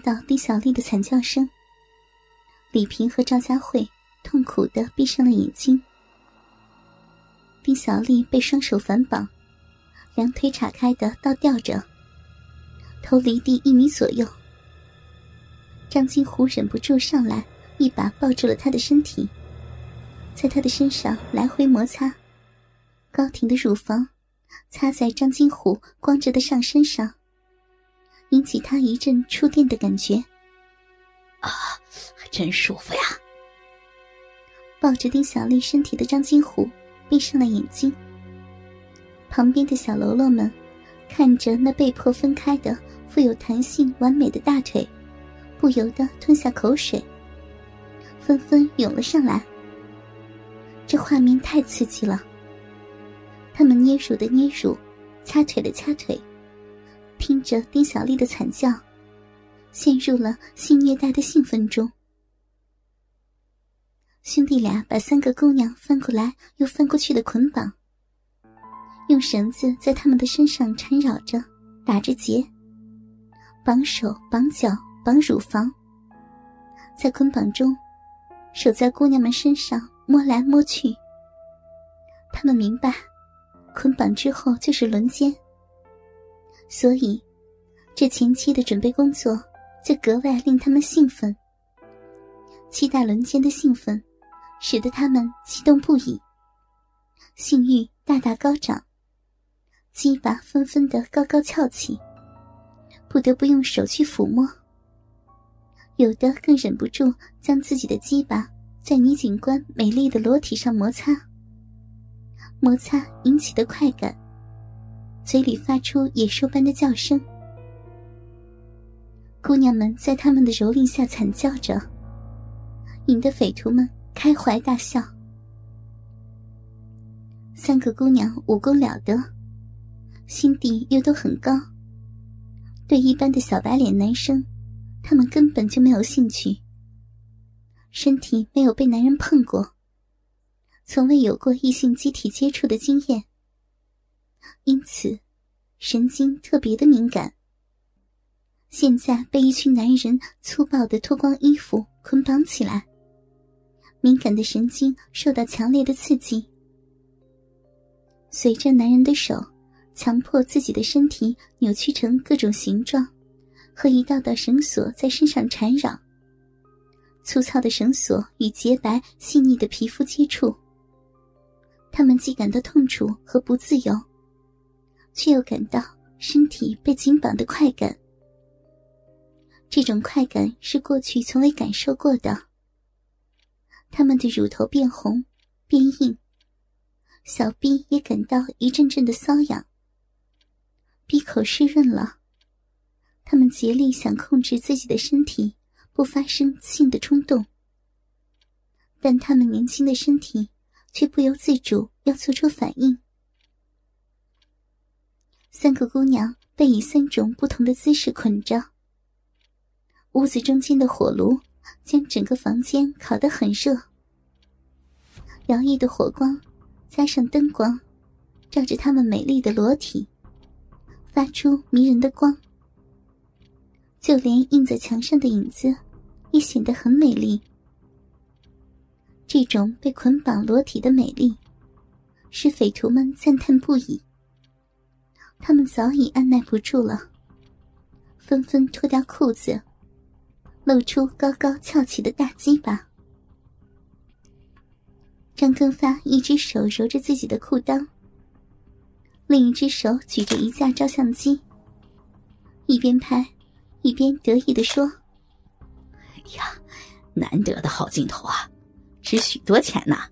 听到丁小丽的惨叫声，李平和赵佳慧痛苦的闭上了眼睛。丁小丽被双手反绑，两腿岔开的倒吊着，头离地一米左右。张金虎忍不住上来，一把抱住了她的身体，在她的身上来回摩擦，高挺的乳房擦在张金虎光着的上身上，引起他一阵触电的感觉。啊，还真舒服呀！抱着丁小丽身体的张金虎。闭上了眼睛，旁边的小喽啰们看着那被迫分开的、富有弹性、完美的大腿，不由得吞下口水，纷纷涌了上来。这画面太刺激了，他们捏乳的捏乳，掐腿的掐腿，听着丁小丽的惨叫，陷入了性虐待的兴奋中。兄弟俩把三个姑娘翻过来又翻过去的捆绑，用绳子在他们的身上缠绕着，打着结，绑手、绑脚、绑乳房，在捆绑中，手在姑娘们身上摸来摸去。他们明白，捆绑之后就是轮奸，所以这前期的准备工作就格外令他们兴奋，期待轮奸的兴奋。使得他们激动不已，性欲大大高涨，鸡巴纷纷的高高翘起，不得不用手去抚摸。有的更忍不住将自己的鸡巴在女警官美丽的裸体上摩擦，摩擦引起的快感，嘴里发出野兽般的叫声。姑娘们在他们的蹂躏下惨叫着，引得匪徒们。开怀大笑，三个姑娘武功了得，心地又都很高。对一般的小白脸男生，他们根本就没有兴趣。身体没有被男人碰过，从未有过异性机体接触的经验，因此神经特别的敏感。现在被一群男人粗暴的脱光衣服捆绑起来。敏感的神经受到强烈的刺激，随着男人的手强迫自己的身体扭曲成各种形状，和一道道绳索在身上缠绕。粗糙的绳索与洁白细腻的皮肤接触，他们既感到痛楚和不自由，却又感到身体被紧绑的快感。这种快感是过去从未感受过的。他们的乳头变红，变硬，小臂也感到一阵阵的瘙痒，闭口湿润了。他们竭力想控制自己的身体，不发生性的冲动，但他们年轻的身体却不由自主要做出反应。三个姑娘被以三种不同的姿势捆着，屋子中间的火炉。将整个房间烤得很热，摇曳的火光加上灯光，照着她们美丽的裸体，发出迷人的光。就连印在墙上的影子，也显得很美丽。这种被捆绑裸体的美丽，使匪徒们赞叹不已。他们早已按耐不住了，纷纷脱掉裤子。露出高高翘起的大鸡巴。张根发一只手揉着自己的裤裆，另一只手举着一架照相机，一边拍，一边得意的说：“哎呀，难得的好镜头啊，值许多钱呐！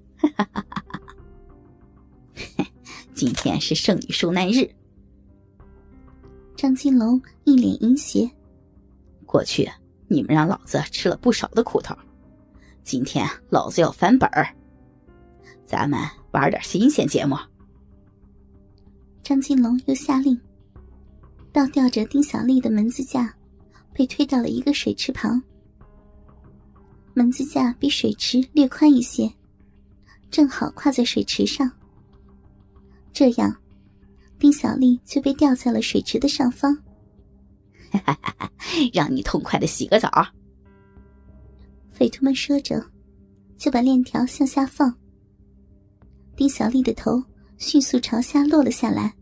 今天是圣女受难日。”张金龙一脸淫邪，过去。你们让老子吃了不少的苦头，今天老子要翻本儿。咱们玩点新鲜节目。张金龙又下令，倒吊着丁小丽的门子架被推到了一个水池旁。门子架比水池略宽一些，正好跨在水池上。这样，丁小丽却被吊在了水池的上方。让你痛快的洗个澡。匪徒们说着，就把链条向下放。丁小丽的头迅速朝下落了下来，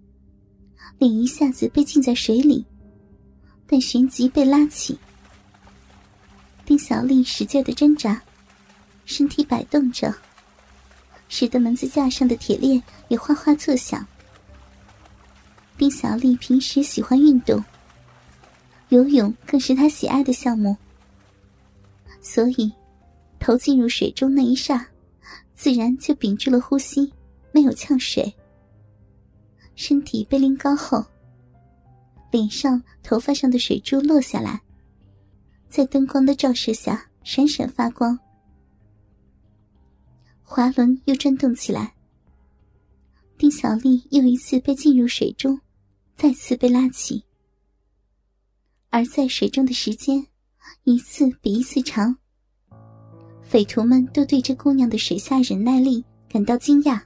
脸一下子被浸在水里，但旋即被拉起。丁小丽使劲的挣扎，身体摆动着，使得门子架上的铁链也哗哗作响。丁小丽平时喜欢运动，游泳更是她喜爱的项目，所以头进入水中那一霎。自然就屏住了呼吸，没有呛水。身体被拎高后，脸上、头发上的水珠落下来，在灯光的照射下闪闪发光。滑轮又转动起来，丁小丽又一次被浸入水中，再次被拉起。而在水中的时间，一次比一次长。匪徒们都对这姑娘的水下忍耐力感到惊讶，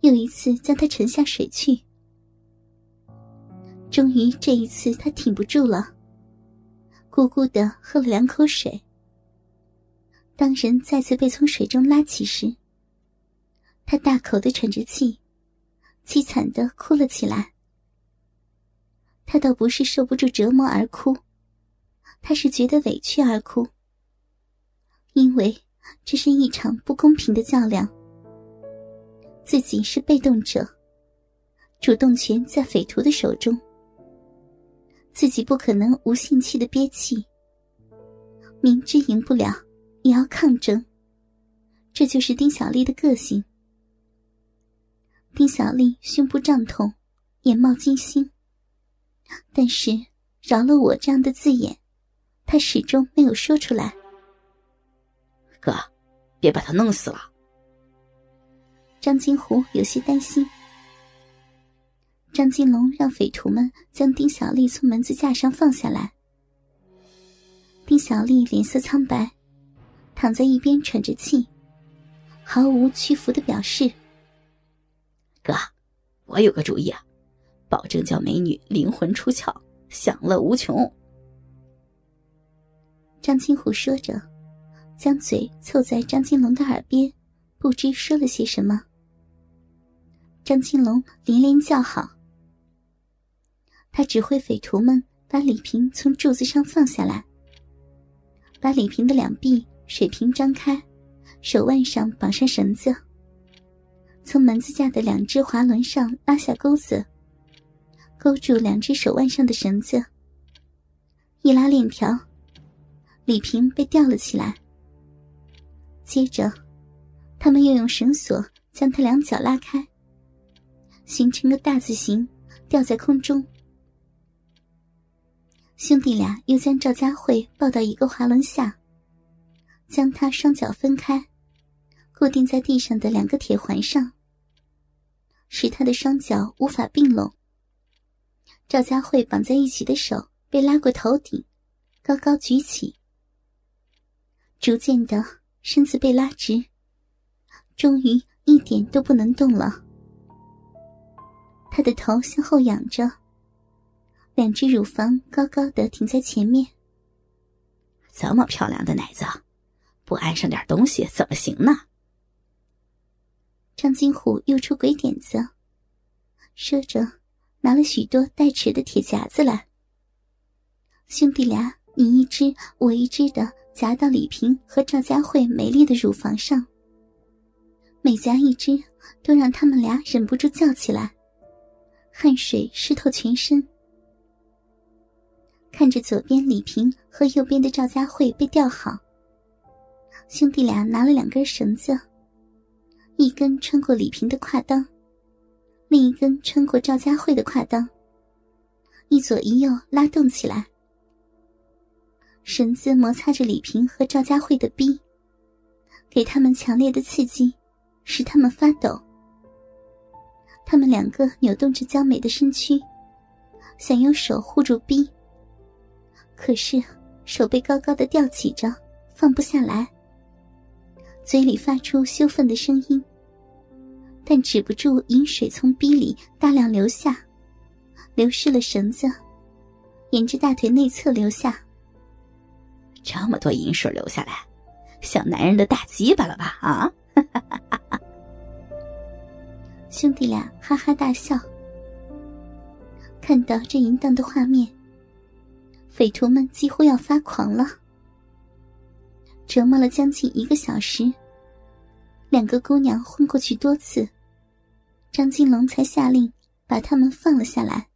又一次将她沉下水去。终于这一次，她挺不住了，咕咕的喝了两口水。当人再次被从水中拉起时，她大口的喘着气，凄惨的哭了起来。她倒不是受不住折磨而哭，她是觉得委屈而哭。因为这是一场不公平的较量，自己是被动者，主动权在匪徒的手中，自己不可能无限期的憋气。明知赢不了，也要抗争，这就是丁小丽的个性。丁小丽胸部胀痛，眼冒金星，但是饶了我这样的字眼，他始终没有说出来。哥，别把他弄死了。张金虎有些担心。张金龙让匪徒们将丁小丽从门子架上放下来。丁小丽脸色苍白，躺在一边喘着气，毫无屈服的表示：“哥，我有个主意啊，保证叫美女灵魂出窍，享乐无穷。”张金虎说着。将嘴凑在张金龙的耳边，不知说了些什么。张金龙连连叫好。他指挥匪徒们把李平从柱子上放下来，把李平的两臂水平张开，手腕上绑上绳子，从门子架的两只滑轮上拉下钩子，勾住两只手腕上的绳子。一拉链条，李平被吊了起来。接着，他们又用绳索将他两脚拉开，形成个大字形，吊在空中。兄弟俩又将赵佳慧抱到一个滑轮下，将他双脚分开，固定在地上的两个铁环上，使他的双脚无法并拢。赵佳慧绑在一起的手被拉过头顶，高高举起，逐渐的。身子被拉直，终于一点都不能动了。他的头向后仰着，两只乳房高高的挺在前面。这么漂亮的奶子，不安上点东西怎么行呢？张金虎又出鬼点子，说着拿了许多带齿的铁夹子来。兄弟俩你一只我一只的。夹到李萍和赵佳慧美丽的乳房上，每夹一只，都让他们俩忍不住叫起来，汗水湿透全身。看着左边李萍和右边的赵佳慧被吊好，兄弟俩拿了两根绳子，一根穿过李萍的胯裆，另一根穿过赵佳慧的胯裆，一左一右拉动起来。绳子摩擦着李平和赵佳慧的臂，给他们强烈的刺激，使他们发抖。他们两个扭动着娇美的身躯，想用手护住臂，可是手被高高的吊起着，放不下来。嘴里发出羞愤的声音，但止不住饮水从逼里大量流下，流失了绳子，沿着大腿内侧流下。这么多银水流下来，像男人的大鸡巴了吧？啊！兄弟俩哈哈大笑。看到这淫荡的画面，匪徒们几乎要发狂了。折磨了将近一个小时，两个姑娘昏过去多次，张金龙才下令把他们放了下来。